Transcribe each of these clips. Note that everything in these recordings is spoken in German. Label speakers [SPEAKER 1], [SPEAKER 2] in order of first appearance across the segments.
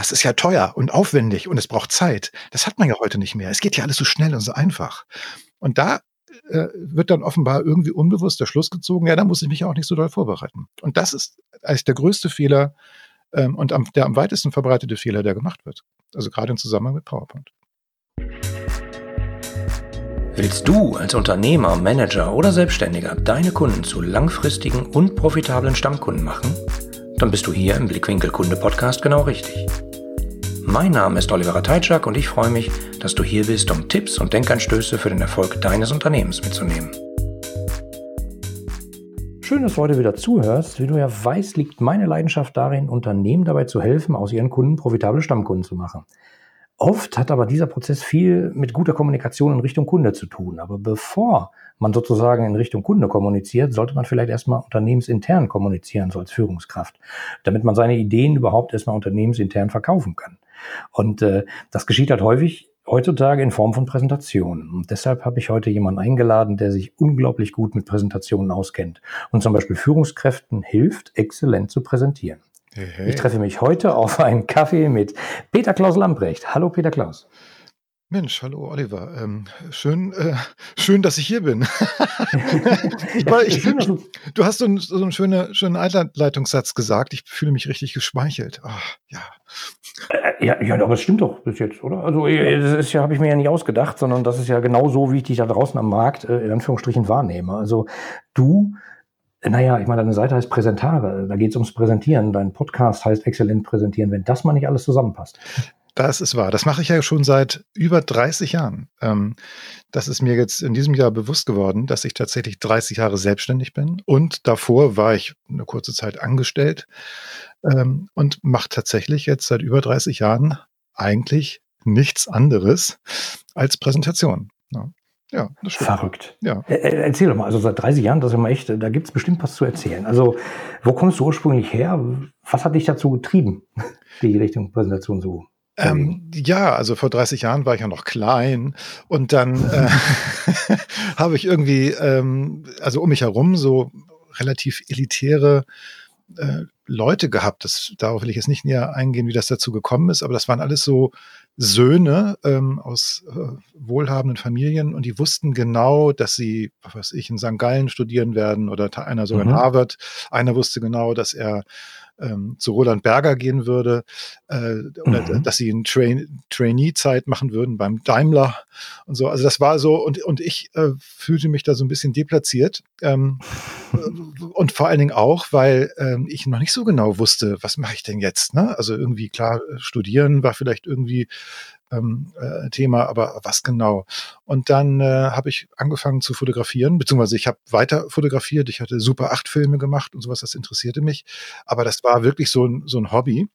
[SPEAKER 1] das ist ja teuer und aufwendig und es braucht Zeit. Das hat man ja heute nicht mehr. Es geht ja alles so schnell und so einfach. Und da äh, wird dann offenbar irgendwie unbewusst der Schluss gezogen, ja, da muss ich mich auch nicht so doll vorbereiten. Und das ist eigentlich der größte Fehler ähm, und am, der am weitesten verbreitete Fehler, der gemacht wird. Also gerade im Zusammenhang mit PowerPoint.
[SPEAKER 2] Willst du als Unternehmer, Manager oder Selbstständiger deine Kunden zu langfristigen und profitablen Stammkunden machen? Dann bist du hier im Blickwinkel Kunde Podcast genau richtig. Mein Name ist Oliver Teitschak und ich freue mich, dass du hier bist, um Tipps und Denkanstöße für den Erfolg deines Unternehmens mitzunehmen. Schön, dass du heute wieder zuhörst. Wie du ja weißt, liegt meine Leidenschaft darin, Unternehmen dabei zu helfen, aus ihren Kunden profitable Stammkunden zu machen. Oft hat aber dieser Prozess viel mit guter Kommunikation in Richtung Kunde zu tun. Aber bevor man sozusagen in Richtung Kunde kommuniziert, sollte man vielleicht erstmal unternehmensintern kommunizieren, so als Führungskraft, damit man seine Ideen überhaupt erstmal unternehmensintern verkaufen kann. Und äh, das geschieht halt häufig heutzutage in Form von Präsentationen. Und deshalb habe ich heute jemanden eingeladen, der sich unglaublich gut mit Präsentationen auskennt und zum Beispiel Führungskräften hilft, exzellent zu präsentieren. Hey, hey. Ich treffe mich heute auf einen Kaffee mit Peter Klaus Lamprecht. Hallo Peter Klaus.
[SPEAKER 1] Mensch, hallo Oliver. Ähm, schön, äh, schön, dass ich hier bin. ich, ich, ich, du hast so, ein, so einen schönen, schönen Einleitungssatz gesagt. Ich fühle mich richtig geschmeichelt. Oh, ja.
[SPEAKER 2] Äh, ja, ja, aber es stimmt doch bis jetzt, oder? Also äh, das ist ja, habe ich mir ja nicht ausgedacht, sondern das ist ja genau so, wie ich dich da draußen am Markt äh, in Anführungsstrichen wahrnehme. Also du naja, ich meine, deine Seite heißt Präsentare, da geht es ums Präsentieren. Dein Podcast heißt Exzellent Präsentieren, wenn das mal nicht alles zusammenpasst.
[SPEAKER 1] Das ist wahr. Das mache ich ja schon seit über 30 Jahren. Ähm, das ist mir jetzt in diesem Jahr bewusst geworden, dass ich tatsächlich 30 Jahre selbstständig bin. Und davor war ich eine kurze Zeit angestellt ähm, und mache tatsächlich jetzt seit über 30 Jahren eigentlich nichts anderes als Präsentation. Ja.
[SPEAKER 2] Ja, das stimmt. Verrückt. Ja. Erzähl doch mal, also seit 30 Jahren, das ist immer echt, da gibt es bestimmt was zu erzählen. Also, wo kommst du ursprünglich her? Was hat dich dazu getrieben, die Richtung Präsentation zu
[SPEAKER 1] ähm, ja, also vor 30 Jahren war ich ja noch klein und dann äh, habe ich irgendwie, ähm, also um mich herum so relativ elitäre äh, Leute gehabt. Das, darauf will ich jetzt nicht näher eingehen, wie das dazu gekommen ist, aber das waren alles so Söhne ähm, aus äh, wohlhabenden Familien und die wussten genau, dass sie, was weiß ich, in St. Gallen studieren werden oder einer sogar mhm. in Harvard. Einer wusste genau, dass er ähm, zu Roland Berger gehen würde äh, oder mhm. dass sie eine Train Trainee-Zeit machen würden beim Daimler und so. Also das war so und, und ich äh, fühlte mich da so ein bisschen deplatziert ähm, und vor allen Dingen auch, weil ähm, ich noch nicht so genau wusste, was mache ich denn jetzt. Ne? Also irgendwie klar, studieren war vielleicht irgendwie ähm, äh, Thema, aber was genau? Und dann äh, habe ich angefangen zu fotografieren, beziehungsweise ich habe weiter fotografiert. Ich hatte super acht Filme gemacht und sowas, das interessierte mich. Aber das war wirklich so ein, so ein Hobby.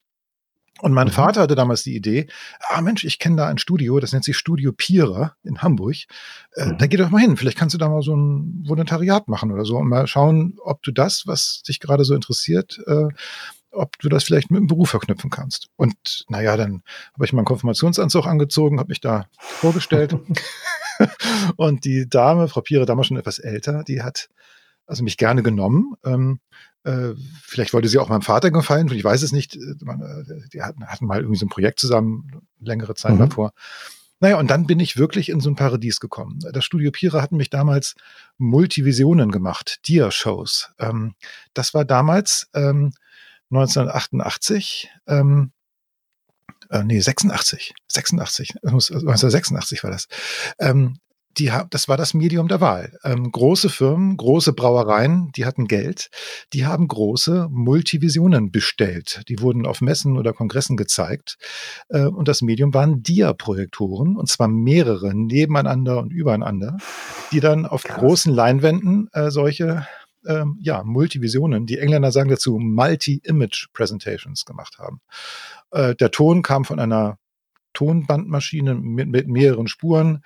[SPEAKER 1] Und mein mhm. Vater hatte damals die Idee, ah Mensch, ich kenne da ein Studio, das nennt sich Studio Pierer in Hamburg. Äh, mhm. Da geh doch mal hin, vielleicht kannst du da mal so ein Volontariat machen oder so und mal schauen, ob du das, was dich gerade so interessiert, äh, ob du das vielleicht mit dem Beruf verknüpfen kannst. Und naja, dann habe ich meinen Konfirmationsanzug angezogen, habe mich da vorgestellt. und die Dame, Frau Piere, damals schon etwas älter, die hat also mich gerne genommen. Ähm, äh, vielleicht wollte sie auch meinem Vater gefallen, ich weiß es nicht. Äh, die hatten, hatten mal irgendwie so ein Projekt zusammen, längere Zeit mhm. davor. Naja, und dann bin ich wirklich in so ein Paradies gekommen. Das Studio Pira hatten mich damals Multivisionen gemacht, Dia-Shows. Ähm, das war damals ähm, 1988, ähm, äh, nee, 86, 86, 1986 war das. Ähm, die, das war das Medium der Wahl. Ähm, große Firmen, große Brauereien, die hatten Geld, die haben große Multivisionen bestellt. Die wurden auf Messen oder Kongressen gezeigt. Äh, und das Medium waren Dia-Projektoren, und zwar mehrere nebeneinander und übereinander, die dann auf Krass. großen Leinwänden äh, solche ähm, ja, Multivisionen, die Engländer sagen dazu Multi-Image Presentations gemacht haben. Äh, der Ton kam von einer Tonbandmaschine mit, mit mehreren Spuren.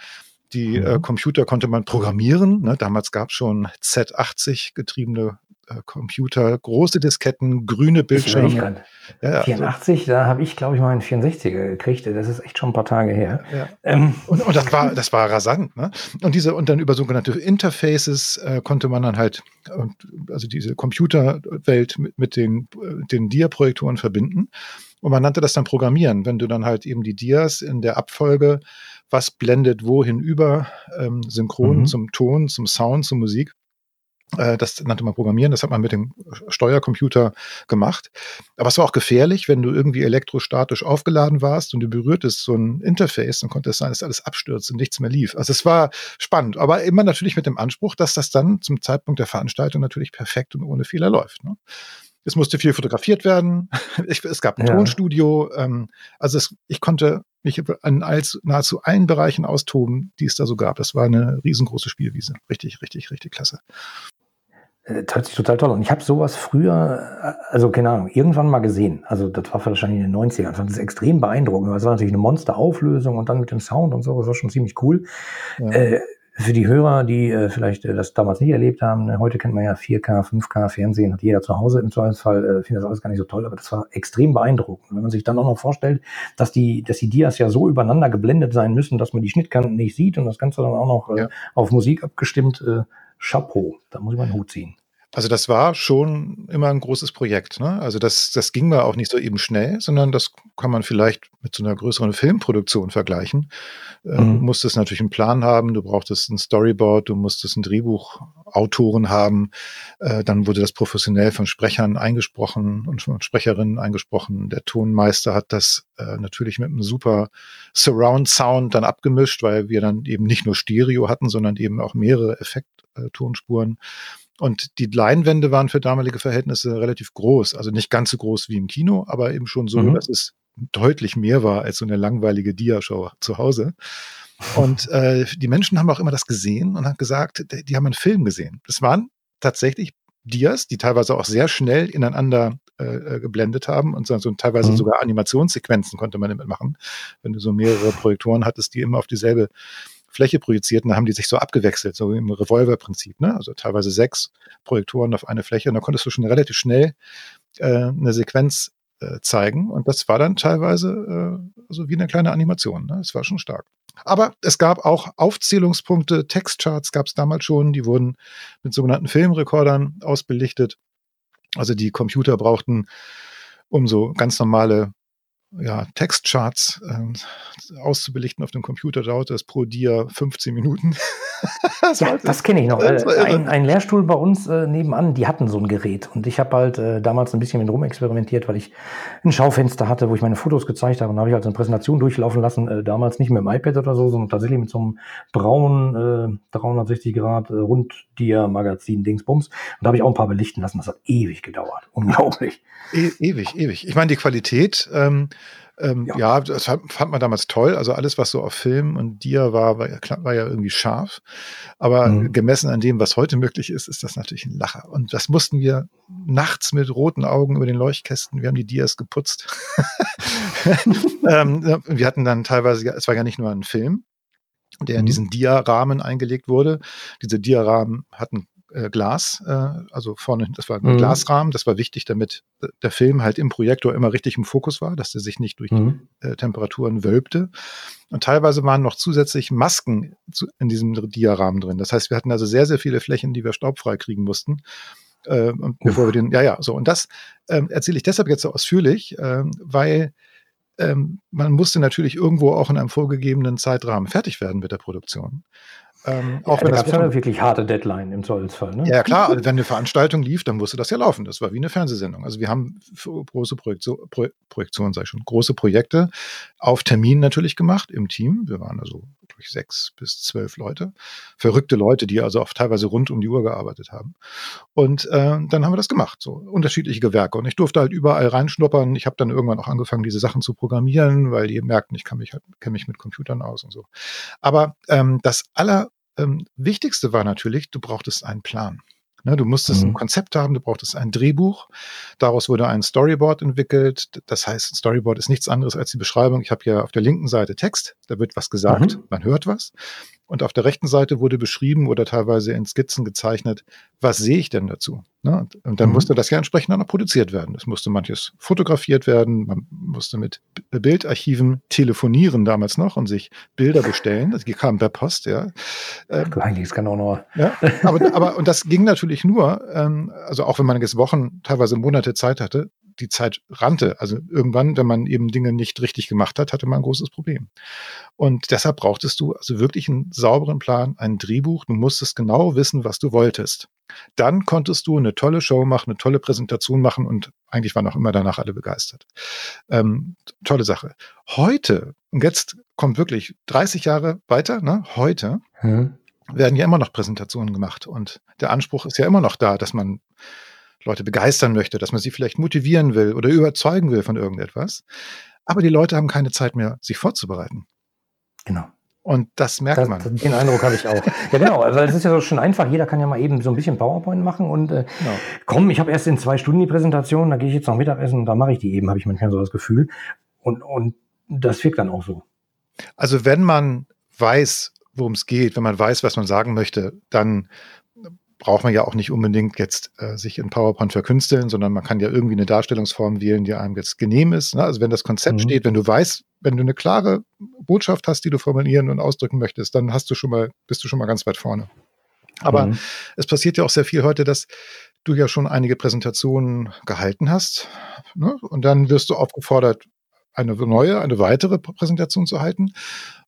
[SPEAKER 1] Die äh, mhm. Computer konnte man programmieren. Ne? Damals gab es schon Z80 getriebene äh, Computer, große Disketten, grüne Bildschirme.
[SPEAKER 2] Ja, 84, also, da habe ich, glaube ich, mal einen 64er gekriegt. Das ist echt schon ein paar Tage her.
[SPEAKER 1] Ja. Ähm. Und, und, das war, das war rasant. Ne? Und diese und dann über sogenannte Interfaces äh, konnte man dann halt, also diese Computerwelt mit, mit den, den Dia-Projektoren verbinden. Und man nannte das dann Programmieren, wenn du dann halt eben die Dias in der Abfolge, was blendet wohin über, ähm, synchron mhm. zum Ton, zum Sound, zur Musik. Äh, das nannte man Programmieren, das hat man mit dem Steuercomputer gemacht. Aber es war auch gefährlich, wenn du irgendwie elektrostatisch aufgeladen warst und du berührtest so ein Interface, dann konnte es sein, dass alles abstürzt und nichts mehr lief. Also es war spannend, aber immer natürlich mit dem Anspruch, dass das dann zum Zeitpunkt der Veranstaltung natürlich perfekt und ohne Fehler läuft. Ne? Es musste viel fotografiert werden. Ich, es gab ein ja. Tonstudio. Ähm, also es, ich konnte mich in als, nahezu allen Bereichen austoben, die es da so gab. Das war eine riesengroße Spielwiese. Richtig, richtig, richtig klasse.
[SPEAKER 2] Äh, das hört sich total toll. Und ich habe sowas früher, äh, also keine Ahnung, irgendwann mal gesehen. Also das war wahrscheinlich in den 90ern. Das ist extrem beeindruckend. Das war natürlich eine Monsterauflösung und dann mit dem Sound und so. Das war schon ziemlich cool. Ja. Äh, für die Hörer, die äh, vielleicht äh, das damals nicht erlebt haben, ne, heute kennt man ja 4K, 5K Fernsehen, hat jeder zu Hause im Zweifelsfall, äh, finde das alles gar nicht so toll, aber das war extrem beeindruckend. Und wenn man sich dann auch noch vorstellt, dass die, dass die Dias ja so übereinander geblendet sein müssen, dass man die Schnittkanten nicht sieht und das Ganze dann auch noch äh, ja. auf Musik abgestimmt, äh, Chapeau, da muss ich meinen Hut ziehen.
[SPEAKER 1] Also das war schon immer ein großes Projekt. Ne? Also das, das ging mal auch nicht so eben schnell, sondern das kann man vielleicht mit so einer größeren Filmproduktion vergleichen. Äh, mhm. Du musstest natürlich einen Plan haben, du brauchtest ein Storyboard, du musstest ein Drehbuchautoren haben. Äh, dann wurde das professionell von Sprechern eingesprochen und von Sprecherinnen eingesprochen. Der Tonmeister hat das äh, natürlich mit einem super Surround-Sound dann abgemischt, weil wir dann eben nicht nur Stereo hatten, sondern eben auch mehrere Effekt-Tonspuren. Und die Leinwände waren für damalige Verhältnisse relativ groß. Also nicht ganz so groß wie im Kino, aber eben schon so, mhm. dass es deutlich mehr war als so eine langweilige Dia-Show zu Hause. Und äh, die Menschen haben auch immer das gesehen und haben gesagt, die haben einen Film gesehen. Das waren tatsächlich Dias, die teilweise auch sehr schnell ineinander äh, äh geblendet haben und so, so teilweise mhm. sogar Animationssequenzen konnte man damit machen, wenn du so mehrere Projektoren hattest, die immer auf dieselbe Fläche projizierten, da haben die sich so abgewechselt, so im Revolver-Prinzip. Ne? Also teilweise sechs Projektoren auf eine Fläche und da konntest du schon relativ schnell äh, eine Sequenz äh, zeigen und das war dann teilweise äh, so wie eine kleine Animation. Ne? Das war schon stark. Aber es gab auch Aufzählungspunkte, Textcharts gab es damals schon, die wurden mit sogenannten Filmrekordern ausbelichtet. Also die Computer brauchten, um so ganz normale ja, Textcharts äh, auszubelichten auf dem Computer dauerte es pro Dia 15 Minuten.
[SPEAKER 2] das ja, das kenne ich noch. Äh, ein, ein, Lehrstuhl bei uns äh, nebenan, die hatten so ein Gerät. Und ich habe halt äh, damals ein bisschen mit rumexperimentiert, weil ich ein Schaufenster hatte, wo ich meine Fotos gezeigt habe. Und da habe ich halt eine Präsentation durchlaufen lassen, äh, damals nicht mit dem iPad oder so, sondern tatsächlich mit so einem braunen 360 äh, Grad Rund-Dia-Magazin Dingsbums. Und da habe ich auch ein paar belichten lassen. Das hat ewig gedauert. Unglaublich.
[SPEAKER 1] E ewig, ewig. Ich meine, die Qualität, ähm, ähm, ja. ja. das fand man damals toll. Also alles, was so auf Film und Dia war, war ja, war ja irgendwie scharf. Aber mhm. gemessen an dem, was heute möglich ist, ist das natürlich ein Lacher. Und das mussten wir nachts mit roten Augen über den Leuchtkästen. Wir haben die Dias geputzt. ähm, wir hatten dann teilweise, es war ja nicht nur ein Film, der in mhm. diesen Dia-Rahmen eingelegt wurde. Diese Dia-Rahmen hatten äh, Glas, äh, also vorne, das war ein mhm. Glasrahmen, das war wichtig, damit der Film halt im Projektor immer richtig im Fokus war, dass der sich nicht durch mhm. die äh, Temperaturen wölbte. Und teilweise waren noch zusätzlich Masken zu, in diesem Diarahmen drin. Das heißt, wir hatten also sehr, sehr viele Flächen, die wir staubfrei kriegen mussten. Äh, bevor wir den, ja, ja, so. Und das ähm, erzähle ich deshalb jetzt so ausführlich, ähm, weil ähm, man musste natürlich irgendwo auch in einem vorgegebenen Zeitrahmen fertig werden mit der Produktion.
[SPEAKER 2] Ähm, auch ja, wenn da gab es ja wirklich harte Deadline im Zweifelsfall. Ne?
[SPEAKER 1] Ja, klar. Also wenn eine Veranstaltung lief, dann musste das ja laufen. Das war wie eine Fernsehsendung. Also wir haben große Projektion, Pro Projektionen, sag ich schon, große Projekte auf Termin natürlich gemacht im Team. Wir waren also wirklich sechs bis zwölf Leute. Verrückte Leute, die also auch teilweise rund um die Uhr gearbeitet haben. Und äh, dann haben wir das gemacht. So unterschiedliche Gewerke. Und ich durfte halt überall reinschnuppern. Ich habe dann irgendwann auch angefangen, diese Sachen zu programmieren, weil die merkten, ich kann mich halt, kenne mich mit Computern aus und so. Aber ähm, das aller ähm, Wichtigste war natürlich, du brauchtest einen Plan. Ne, du musstest mhm. ein Konzept haben, du brauchtest ein Drehbuch. Daraus wurde ein Storyboard entwickelt. Das heißt, ein Storyboard ist nichts anderes als die Beschreibung. Ich habe ja auf der linken Seite Text, da wird was gesagt, mhm. man hört was. Und auf der rechten Seite wurde beschrieben oder teilweise in Skizzen gezeichnet, was sehe ich denn dazu? Ne? Und dann mhm. musste das ja entsprechend auch produziert werden. Es musste manches fotografiert werden, man musste mit Bildarchiven telefonieren damals noch und sich Bilder bestellen. Das kam per Post, ja.
[SPEAKER 2] Ähm, Eigentlich kann auch noch.
[SPEAKER 1] Ja, aber, aber, und das ging natürlich nur, ähm, also auch wenn man jetzt Wochen, teilweise Monate Zeit hatte, die Zeit rannte. Also irgendwann, wenn man eben Dinge nicht richtig gemacht hat, hatte man ein großes Problem. Und deshalb brauchtest du also wirklich einen sauberen Plan, ein Drehbuch. Du musstest genau wissen, was du wolltest. Dann konntest du eine tolle Show machen, eine tolle Präsentation machen und eigentlich waren auch immer danach alle begeistert. Ähm, tolle Sache. Heute, und jetzt kommt wirklich 30 Jahre weiter, ne? heute hm. werden ja immer noch Präsentationen gemacht und der Anspruch ist ja immer noch da, dass man Leute begeistern möchte, dass man sie vielleicht motivieren will oder überzeugen will von irgendetwas. Aber die Leute haben keine Zeit mehr, sich vorzubereiten.
[SPEAKER 2] Genau.
[SPEAKER 1] Und das merkt das, man.
[SPEAKER 2] Den Eindruck habe ich auch. Ja, genau. Also es ist ja so schön einfach. Jeder kann ja mal eben so ein bisschen PowerPoint machen und äh, genau. komm, ich habe erst in zwei Stunden die Präsentation, da gehe ich jetzt noch Mittagessen und da mache ich die eben, habe ich manchmal so das Gefühl. Und, und das wirkt dann auch so.
[SPEAKER 1] Also wenn man weiß, worum es geht, wenn man weiß, was man sagen möchte, dann braucht man ja auch nicht unbedingt jetzt äh, sich in PowerPoint verkünsteln, sondern man kann ja irgendwie eine Darstellungsform wählen, die einem jetzt genehm ist. Ne? Also wenn das Konzept mhm. steht, wenn du weißt, wenn du eine klare Botschaft hast, die du formulieren und ausdrücken möchtest, dann hast du schon mal, bist du schon mal ganz weit vorne. Aber mhm. es passiert ja auch sehr viel heute, dass du ja schon einige Präsentationen gehalten hast. Ne? Und dann wirst du aufgefordert, eine neue, eine weitere Präsentation zu halten.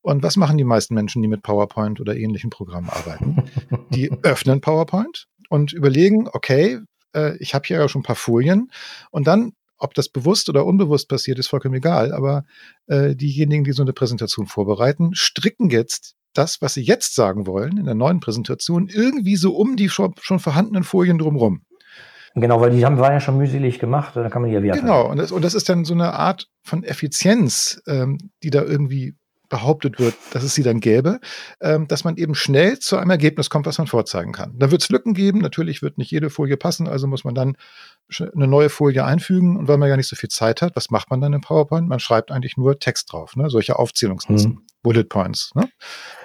[SPEAKER 1] Und was machen die meisten Menschen, die mit PowerPoint oder ähnlichen Programmen arbeiten? Die öffnen PowerPoint und überlegen, okay, äh, ich habe hier ja schon ein paar Folien und dann ob das bewusst oder unbewusst passiert, ist vollkommen egal. Aber äh, diejenigen, die so eine Präsentation vorbereiten, stricken jetzt das, was sie jetzt sagen wollen, in der neuen Präsentation, irgendwie so um die schon, schon vorhandenen Folien drumherum.
[SPEAKER 2] Genau, weil die haben, waren ja schon mühselig gemacht, da kann man die ja wieder.
[SPEAKER 1] Genau, und das, und das ist dann so eine Art von Effizienz, ähm, die da irgendwie behauptet wird, dass es sie dann gäbe, ähm, dass man eben schnell zu einem Ergebnis kommt, was man vorzeigen kann. Da wird es Lücken geben, natürlich wird nicht jede Folie passen, also muss man dann eine neue Folie einfügen und weil man ja nicht so viel Zeit hat, was macht man dann im PowerPoint? Man schreibt eigentlich nur Text drauf, ne? solche Aufzählungslisten, hm. Bullet Points. Ne?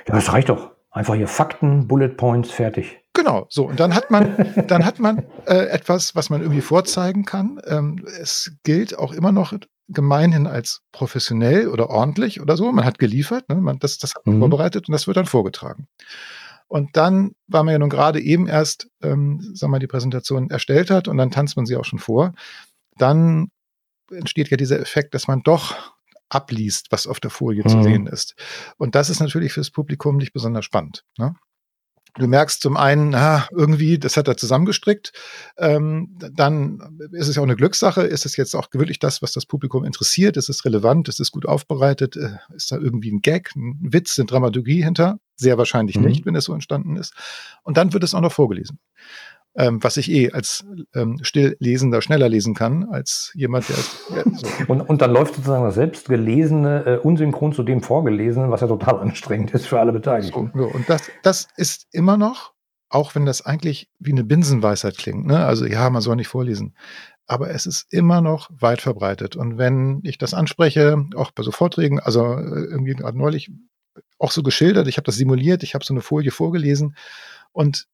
[SPEAKER 2] Ja, das reicht doch. Einfach hier Fakten, Bullet Points, fertig.
[SPEAKER 1] Genau, so. Und dann hat man, dann hat man äh, etwas, was man irgendwie vorzeigen kann. Ähm, es gilt auch immer noch gemeinhin als professionell oder ordentlich oder so. Man hat geliefert, ne? man, das, das hat man mhm. vorbereitet und das wird dann vorgetragen. Und dann, weil man ja nun gerade eben erst, ähm, sagen wir mal, die Präsentation erstellt hat und dann tanzt man sie auch schon vor, dann entsteht ja dieser Effekt, dass man doch abliest, was auf der Folie mhm. zu sehen ist. Und das ist natürlich fürs Publikum nicht besonders spannend. Ne? Du merkst zum einen, ah, irgendwie, das hat er zusammengestrickt. Ähm, dann ist es ja auch eine Glückssache. Ist es jetzt auch wirklich das, was das Publikum interessiert? Ist es relevant? Ist es gut aufbereitet? Äh, ist da irgendwie ein Gag, ein Witz, eine Dramaturgie hinter? Sehr wahrscheinlich mhm. nicht, wenn es so entstanden ist. Und dann wird es auch noch vorgelesen ähm, was ich eh als ähm, Stilllesender schneller lesen kann als jemand, der.
[SPEAKER 2] Ja, so. und, und dann läuft sozusagen das selbstgelesene äh, unsynchron zu dem vorgelesenen, was ja total anstrengend ist für alle Beteiligten.
[SPEAKER 1] So, so. Und das, das ist immer noch, auch wenn das eigentlich wie eine Binsenweisheit klingt, ne? also ja, man soll nicht vorlesen. Aber es ist immer noch weit verbreitet. Und wenn ich das anspreche, auch bei so Vorträgen, also äh, irgendwie gerade neulich auch so geschildert, ich habe das simuliert, ich habe so eine Folie vorgelesen und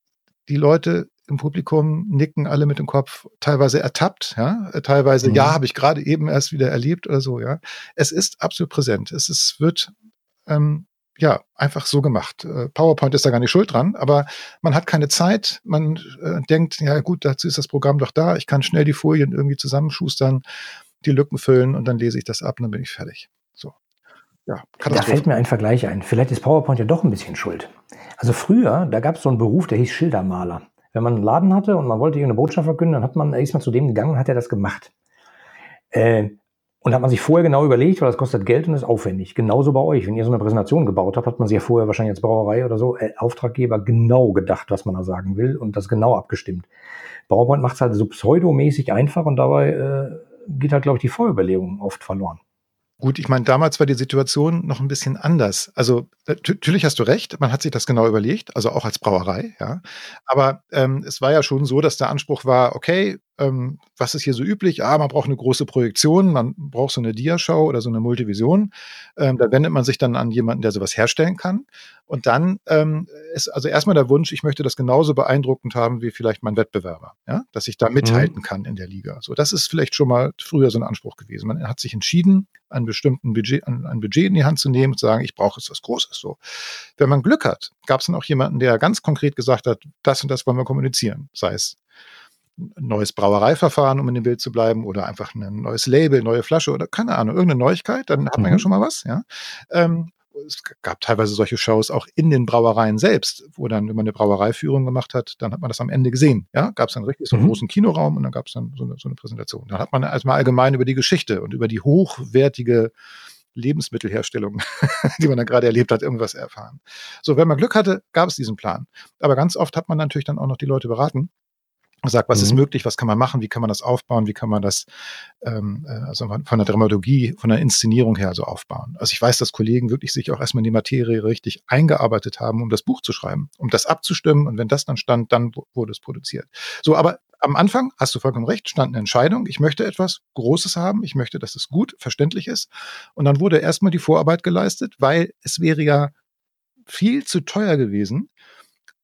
[SPEAKER 1] die Leute im Publikum nicken alle mit dem Kopf, teilweise ertappt, ja, teilweise, mhm. ja, habe ich gerade eben erst wieder erlebt oder so, ja. Es ist absolut präsent. Es ist, wird ähm, ja einfach so gemacht. Äh, PowerPoint ist da gar nicht schuld dran, aber man hat keine Zeit. Man äh, denkt, ja gut, dazu ist das Programm doch da. Ich kann schnell die Folien irgendwie zusammenschustern, die Lücken füllen und dann lese ich das ab und dann bin ich fertig. So.
[SPEAKER 2] Ja, da fällt mir ein Vergleich ein. Vielleicht ist PowerPoint ja doch ein bisschen schuld. Also früher, da gab es so einen Beruf, der hieß Schildermaler. Wenn man einen Laden hatte und man wollte hier eine Botschaft verkünden, dann hat man, ist man zu dem gegangen und hat er das gemacht. Äh, und hat man sich vorher genau überlegt, weil das kostet Geld und ist aufwendig. Genauso bei euch. Wenn ihr so eine Präsentation gebaut habt, hat man sich ja vorher wahrscheinlich als Brauerei oder so, äh, Auftraggeber genau gedacht, was man da sagen will und das genau abgestimmt. PowerPoint macht es halt so pseudomäßig einfach und dabei äh, geht halt, glaube ich, die Vorüberlegung oft verloren.
[SPEAKER 1] Gut, ich meine, damals war die Situation noch ein bisschen anders. Also natürlich hast du recht, man hat sich das genau überlegt, also auch als Brauerei, ja. Aber ähm, es war ja schon so, dass der Anspruch war, okay, ähm, was ist hier so üblich? Ah, man braucht eine große Projektion, man braucht so eine Diashow oder so eine Multivision. Ähm, da wendet man sich dann an jemanden, der sowas herstellen kann. Und dann ähm, ist also erstmal der Wunsch, ich möchte das genauso beeindruckend haben wie vielleicht mein Wettbewerber, ja, dass ich da mhm. mithalten mhm. kann in der Liga. So, das ist vielleicht schon mal früher so ein Anspruch gewesen. Man hat sich entschieden, einen bestimmten Budget, ein, ein Budget in die Hand zu nehmen und zu sagen, ich brauche jetzt was Großes. So, wenn man Glück hat, gab es dann auch jemanden, der ganz konkret gesagt hat, das und das wollen wir kommunizieren, sei es neues Brauereiverfahren, um in dem Bild zu bleiben, oder einfach ein neues Label, neue Flasche oder keine Ahnung, irgendeine Neuigkeit, dann hat man ja
[SPEAKER 2] Mhm.
[SPEAKER 1] schon mal was, ja. Ähm, es gab teilweise solche Shows auch in den Brauereien selbst, wo dann, wenn man eine Brauereiführung gemacht hat, dann hat man das am Ende gesehen. Ja, gab es dann richtig so einen
[SPEAKER 2] Mhm.
[SPEAKER 1] großen Kinoraum und dann gab es dann so eine, so eine Präsentation. Dann hat man erstmal allgemein über die Geschichte und über die hochwertige Lebensmittelherstellung, die man dann gerade erlebt hat, irgendwas erfahren. So, wenn man Glück hatte, gab es diesen Plan. Aber ganz oft hat man natürlich dann auch noch die Leute beraten sagt, was ist
[SPEAKER 2] Mhm.
[SPEAKER 1] möglich, was kann man machen, wie kann man das aufbauen, wie kann man das ähm, äh, also von der Dramaturgie, von der Inszenierung her so aufbauen. Also ich weiß, dass Kollegen wirklich sich auch erstmal in die Materie richtig eingearbeitet haben, um das Buch zu schreiben, um das abzustimmen und wenn das dann stand, dann wu- wurde es produziert. So, aber am Anfang, hast du vollkommen recht, stand eine Entscheidung, ich möchte etwas Großes haben, ich möchte, dass es gut, verständlich ist und dann wurde erstmal die Vorarbeit geleistet, weil es wäre ja viel zu teuer gewesen,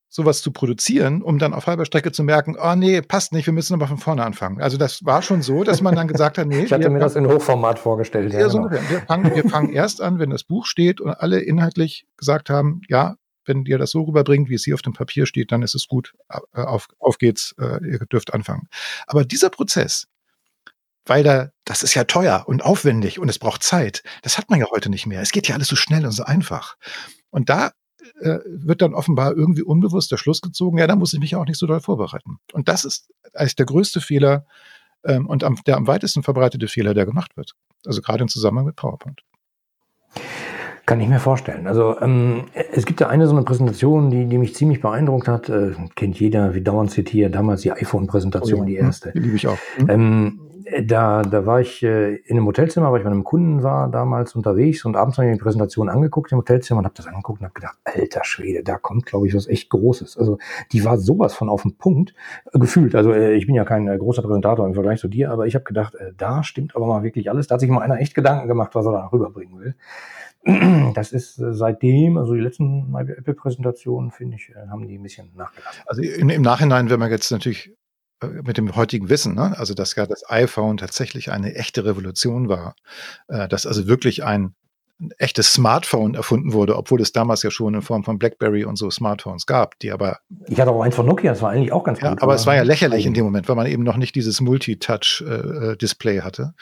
[SPEAKER 1] sowas zu produzieren, um dann auf halber Strecke zu merken, oh nee, passt nicht, wir müssen aber von vorne anfangen. Also das war schon so, dass man dann gesagt hat, nee,
[SPEAKER 2] Ich hatte mir das in Hochformat vorgestellt.
[SPEAKER 1] ja, so
[SPEAKER 2] genau.
[SPEAKER 1] Wir fangen, wir fangen erst an, wenn das Buch steht und alle inhaltlich gesagt haben, ja, wenn ihr das so rüberbringt, wie es hier auf dem Papier steht, dann ist es gut. Äh, Auf, auf geht's, äh, ihr dürft anfangen. Aber dieser Prozess, weil da, das ist ja teuer und aufwendig und es braucht Zeit, das hat man ja heute nicht mehr. Es geht ja alles so schnell und so einfach. Und da äh, wird dann offenbar irgendwie unbewusst der Schluss gezogen, ja, da muss ich mich ja auch nicht so doll vorbereiten. Und das ist eigentlich der größte Fehler ähm, und am, der am weitesten verbreitete Fehler, der gemacht wird. Also gerade im Zusammenhang mit PowerPoint.
[SPEAKER 2] Kann ich mir vorstellen. Also ähm, es gibt ja eine so eine Präsentation, die, die mich ziemlich beeindruckt hat. Äh, kennt jeder, wie dauernd zitiert, damals die iPhone-Präsentation, die erste.
[SPEAKER 1] Die liebe ich auch. Hm?
[SPEAKER 2] Ähm, da, da war ich äh, in einem Hotelzimmer, weil ich bei einem Kunden war damals unterwegs und abends habe ich mir die Präsentation angeguckt im Hotelzimmer und habe das angeguckt und habe gedacht, alter Schwede, da kommt, glaube ich, was echt Großes. Also die war sowas von auf den Punkt äh, gefühlt. Also äh, ich bin ja kein äh, großer Präsentator im Vergleich zu dir, aber ich habe gedacht, äh, da stimmt aber mal wirklich alles. Da hat sich mal einer echt Gedanken gemacht, was er da rüberbringen will. Das ist äh, seitdem, also die letzten Apple-Präsentationen, finde ich, äh, haben die ein bisschen nachgelassen.
[SPEAKER 1] Also im, im Nachhinein, wenn man jetzt natürlich äh, mit dem heutigen Wissen, ne, also dass ja das iPhone tatsächlich eine echte Revolution war, äh, dass also wirklich ein, ein echtes Smartphone erfunden wurde, obwohl es damals ja schon in Form von BlackBerry und so Smartphones gab, die aber
[SPEAKER 2] Ich hatte auch eins von Nokia, das war eigentlich auch ganz
[SPEAKER 1] Ja,
[SPEAKER 2] gut.
[SPEAKER 1] aber es war ja lächerlich in dem Moment, weil man eben noch nicht dieses Multitouch-Display hatte.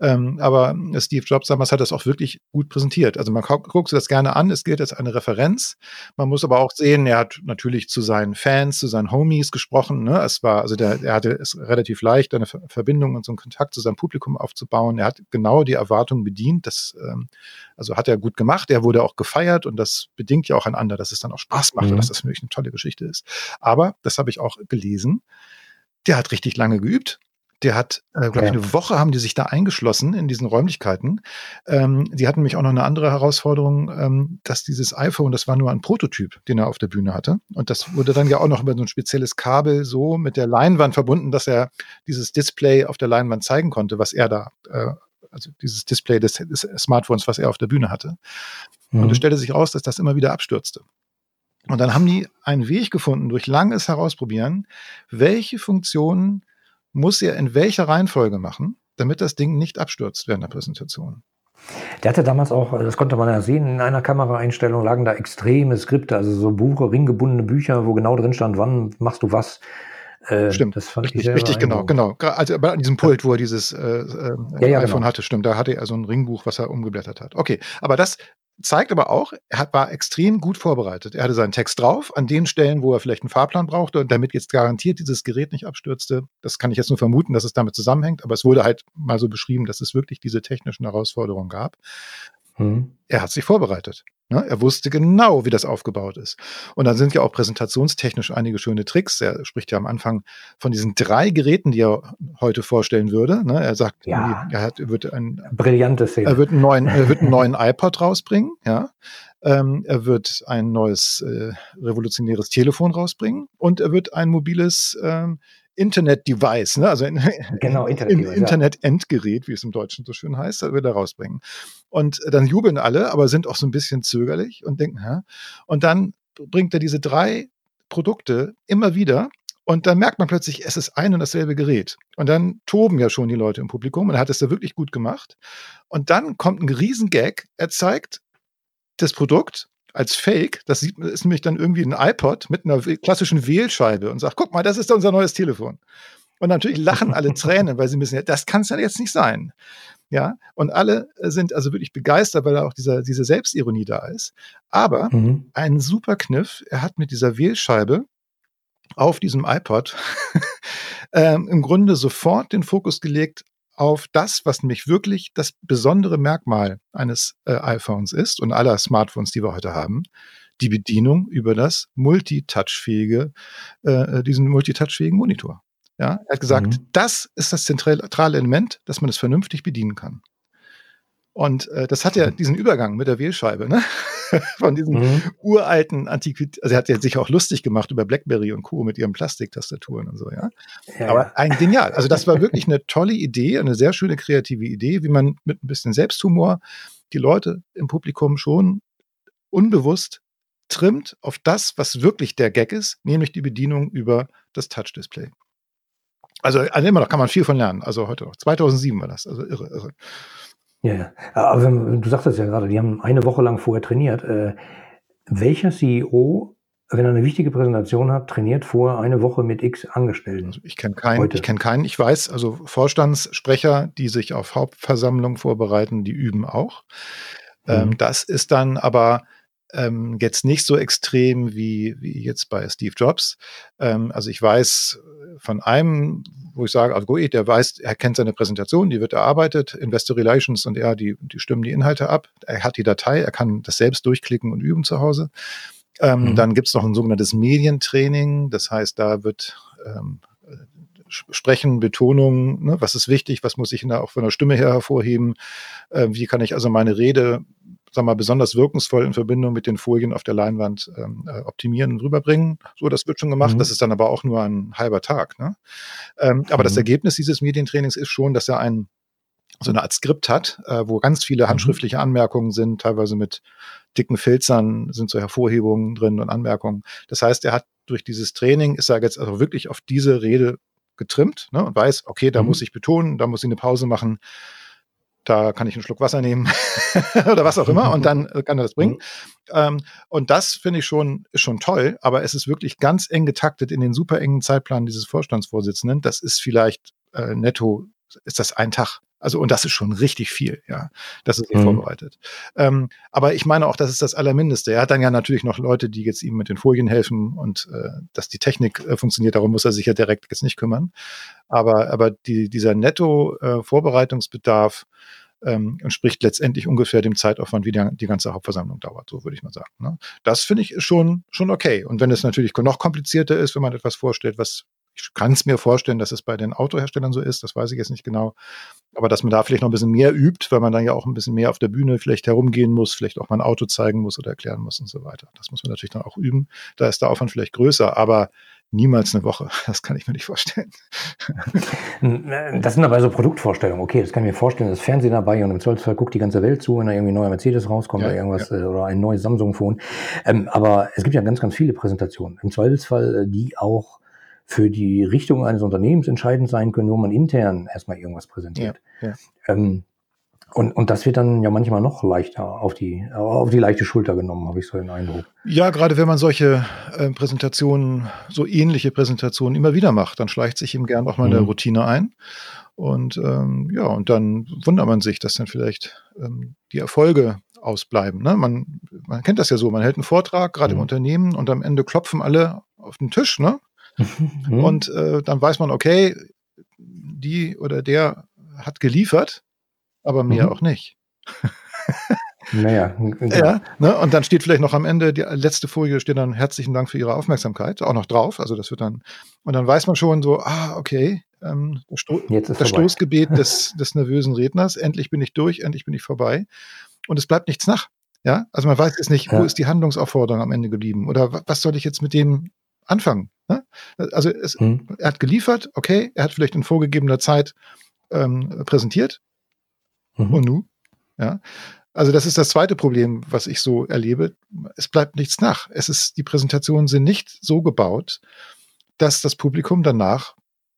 [SPEAKER 1] Ähm, aber Steve Jobs damals hat das auch wirklich gut präsentiert. Also man guckt sich das gerne an, es gilt als eine Referenz. Man muss aber auch sehen, er hat natürlich zu seinen Fans, zu seinen Homies gesprochen. Ne? Es war, also der, er hatte es relativ leicht, eine Ver- Verbindung und so einen Kontakt zu seinem Publikum aufzubauen. Er hat genau die Erwartungen bedient. Das, ähm, also hat er gut gemacht. Er wurde auch gefeiert und das bedingt ja auch einander, dass es dann auch Spaß macht
[SPEAKER 2] Mhm.
[SPEAKER 1] und dass das wirklich eine tolle Geschichte ist. Aber, das habe ich auch gelesen, der hat richtig lange geübt. Der hat, äh, glaube ich,
[SPEAKER 2] Ja.
[SPEAKER 1] eine Woche haben die sich da eingeschlossen in diesen Räumlichkeiten. Ähm, die hatten nämlich auch noch eine andere Herausforderung, ähm, dass dieses iPhone, das war nur ein Prototyp, den er auf der Bühne hatte. Und das wurde dann ja auch noch über so ein spezielles Kabel so mit der Leinwand verbunden, dass er dieses Display auf der Leinwand zeigen konnte, was er da, äh, also dieses Display des, des Smartphones, was er auf der Bühne hatte. Und
[SPEAKER 2] Mhm.
[SPEAKER 1] es stellte sich raus, dass das immer wieder abstürzte. Und dann haben die einen Weg gefunden, durch langes Herausprobieren, welche Funktionen muss er in welcher Reihenfolge machen, damit das Ding nicht abstürzt während der Präsentation.
[SPEAKER 2] Der hatte damals auch, das konnte man ja sehen, in einer Kameraeinstellung lagen da extreme Skripte, also so Buche, ringgebundene Bücher, wo genau drin stand, wann machst du was. Äh,
[SPEAKER 1] Stimmt,
[SPEAKER 2] das fand ich
[SPEAKER 1] Richtig,
[SPEAKER 2] sehr
[SPEAKER 1] richtig genau, genau. Also bei diesem Pult, wo er dieses äh, äh,
[SPEAKER 2] Ja, ja,
[SPEAKER 1] iPhone
[SPEAKER 2] genau.
[SPEAKER 1] hatte, stimmt, da hatte er so ein Ringbuch, was er umgeblättert hat. Okay, aber das zeigt aber auch, er war extrem gut vorbereitet. Er hatte seinen Text drauf, an den Stellen, wo er vielleicht einen Fahrplan brauchte und damit jetzt garantiert dieses Gerät nicht abstürzte. Das kann ich jetzt nur vermuten, dass es damit zusammenhängt, aber es wurde halt mal so beschrieben, dass es wirklich diese technischen Herausforderungen gab.
[SPEAKER 2] Mhm.
[SPEAKER 1] Er hat sich vorbereitet. Ne? Er wusste genau, wie das aufgebaut ist. Und dann sind ja auch präsentationstechnisch einige schöne Tricks. Er spricht ja am Anfang von diesen drei Geräten, die er heute vorstellen würde. Ne? Er sagt,
[SPEAKER 2] Ja.
[SPEAKER 1] er hat, wird ein,
[SPEAKER 2] Brillante Szene.
[SPEAKER 1] er wird einen neuen, er wird einen neuen iPod rausbringen, ja. Ähm, er wird ein neues äh, revolutionäres Telefon rausbringen und er wird ein mobiles ähm, Internet-Device, ne? also ein
[SPEAKER 2] Genau,
[SPEAKER 1] in,
[SPEAKER 2] Internet-Device, ja.
[SPEAKER 1] Internet-Endgerät, wie es im Deutschen so schön heißt, er wird er rausbringen. Und dann jubeln alle, aber sind auch so ein bisschen zögerlich und denken, hä? Und dann bringt er diese drei Produkte immer wieder und dann merkt man plötzlich, es ist ein und dasselbe Gerät. Und dann toben ja schon die Leute im Publikum und er hat es da wirklich gut gemacht. Und dann kommt ein Riesengag. Er zeigt das Produkt als Fake. Das sieht, ist nämlich dann irgendwie ein iPod mit einer klassischen Wählscheibe und sagt, guck mal, das ist unser neues Telefon. Und natürlich lachen alle Tränen, weil sie müssen ja, das kann es ja jetzt nicht sein. Ja, und alle sind also wirklich begeistert, weil da auch dieser, diese Selbstironie da ist. Aber mhm. ein super Kniff, er hat mit dieser Wählscheibe auf diesem iPod ähm, im Grunde sofort den Fokus gelegt auf das, was nämlich wirklich das besondere Merkmal eines äh, iPhones ist und aller Smartphones, die wir heute haben, die Bedienung über das multitouchfähige, äh, äh diesen multitouchfähigen Monitor. Ja, er hat gesagt, mhm. das ist das zentrale Element, dass man es vernünftig bedienen kann. Und äh, das hat ja diesen Übergang mit der Wählscheibe, ne? Von diesem mhm. uralten Antiquität. Also er hat ja sich auch lustig gemacht über Blackberry und Co. mit ihren Plastiktastaturen und so, ja. ja Aber ein genial. Also das war wirklich eine tolle Idee, eine sehr schöne kreative Idee, wie man mit ein bisschen Selbsthumor die Leute im Publikum schon unbewusst trimmt auf das, was wirklich der Gag ist, nämlich die Bedienung über das Touch-Display. Also, also immer noch kann man viel von lernen. Also heute noch. 2007 war das. Also irre, irre.
[SPEAKER 2] Ja, ja. Aber wenn, du sagtest ja gerade, die haben eine Woche lang vorher trainiert. Äh, welcher CEO, wenn er eine wichtige Präsentation hat, trainiert vorher eine Woche mit X Angestellten?
[SPEAKER 1] Also ich kenne keinen. Heute. Ich kenne keinen. Ich weiß, also Vorstandssprecher, die sich auf Hauptversammlungen vorbereiten, die üben auch. Ähm, mhm. Ähm, das ist dann aber ähm, jetzt nicht so extrem wie, wie jetzt bei Steve Jobs. Ähm, also ich weiß von einem, wo ich sage, also der weiß, er kennt seine Präsentation, die wird erarbeitet, Investor Relations und er, die, die stimmen die Inhalte ab. Er hat die Datei, er kann das selbst durchklicken und üben zu Hause. Ähm, mhm. Dann gibt es noch ein sogenanntes Medientraining, das heißt, da wird ähm, Sprechen, Betonung, ne, was ist wichtig, was muss ich da auch von der Stimme her hervorheben, äh, wie kann ich also meine Rede sag mal, besonders wirkungsvoll in Verbindung mit den Folien auf der Leinwand ähm, äh, optimieren und rüberbringen. So, das wird schon gemacht. Mhm. Das ist dann aber auch nur ein halber Tag. Ne? Ähm, aber mhm. das Ergebnis dieses Medientrainings ist schon, dass er ein so eine Art Skript hat, äh, wo ganz viele mhm. handschriftliche Anmerkungen sind, teilweise mit dicken Filzern sind so Hervorhebungen drin und Anmerkungen. Das heißt, er hat durch dieses Training, ist er jetzt also wirklich auf diese Rede getrimmt ne, und weiß, okay, da mhm. muss ich betonen, da muss ich eine Pause machen da kann ich einen Schluck Wasser nehmen oder was auch immer und dann äh, kann er das bringen. Ähm, und das finde ich schon, ist schon toll, aber es ist wirklich ganz eng getaktet in den super engen Zeitplan dieses Vorstandsvorsitzenden. Das ist vielleicht äh, netto, ist das ein Tag. Also, und das ist schon richtig viel, ja. Das ist mhm. vorbereitet. Ähm, aber ich meine auch, das ist das Allermindeste. Er hat dann ja natürlich noch Leute, die jetzt ihm mit den Folien helfen und äh, dass die Technik äh, funktioniert. Darum muss er sich ja direkt jetzt nicht kümmern. Aber, aber die, dieser Netto-Vorbereitungsbedarf äh, ähm, entspricht letztendlich ungefähr dem Zeitaufwand, wie die, die ganze Hauptversammlung dauert, so würde ich mal sagen. Ne? Das finde ich schon, schon okay. Und wenn es natürlich noch komplizierter ist, wenn man etwas vorstellt, was ich kann es mir vorstellen, dass es bei den Autoherstellern so ist, das weiß ich jetzt nicht genau. Aber dass man da vielleicht noch ein bisschen mehr übt, weil man dann ja auch ein bisschen mehr auf der Bühne vielleicht herumgehen muss, vielleicht auch mal ein Auto zeigen muss oder erklären muss und so weiter. Das muss man natürlich dann auch üben. Da ist der Aufwand vielleicht größer, aber niemals eine Woche. Das kann ich mir nicht vorstellen.
[SPEAKER 2] Das sind aber so Produktvorstellungen. Okay, das kann ich mir vorstellen. Das Fernsehen dabei und im Zweifelsfall guckt die ganze Welt zu, wenn da irgendwie ein neuer Mercedes rauskommt ja, oder irgendwas ja. Äh, oder ein neues Samsung-Phone. Ähm, aber es gibt ja ganz, ganz viele Präsentationen. Im Zweifelsfall, äh, die auch für die Richtung eines Unternehmens entscheidend sein können, wo man intern erstmal irgendwas präsentiert. Ja, ja. Ähm, und, und das wird dann ja manchmal noch leichter auf die, auf die leichte Schulter genommen, habe ich so den Eindruck.
[SPEAKER 1] Ja, gerade wenn man solche äh, Präsentationen, so ähnliche Präsentationen immer wieder macht, dann schleicht sich ihm gern auch mal mhm. eine Routine ein. Und ähm, ja, und dann wundert man sich, dass dann vielleicht ähm, die Erfolge ausbleiben. Ne? Man, man kennt das ja so, man hält einen Vortrag, gerade mhm. im Unternehmen, und am Ende klopfen alle auf den Tisch, ne? Mhm. Und äh, dann weiß man, okay, die oder der hat geliefert, aber mir mhm. auch nicht.
[SPEAKER 2] Naja,
[SPEAKER 1] ja, ne? und dann steht vielleicht noch am Ende, die letzte Folie steht dann herzlichen Dank für Ihre Aufmerksamkeit, auch noch drauf. Also das wird dann, und dann weiß man schon so, ah, okay, ähm, das, Sto das Stoßgebet des, des nervösen Redners, endlich bin ich durch, endlich bin ich vorbei. Und es bleibt nichts nach. Ja, also man weiß jetzt nicht, ja. wo ist die Handlungsaufforderung am Ende geblieben oder was soll ich jetzt mit dem anfangen? Ne? Also es, hm. er hat geliefert, okay, er hat vielleicht in vorgegebener Zeit ähm, präsentiert. Mhm. Und nu? Ja. Also das ist das zweite Problem, was ich so erlebe. Es bleibt nichts nach. Es ist, die Präsentationen sind nicht so gebaut, dass das Publikum danach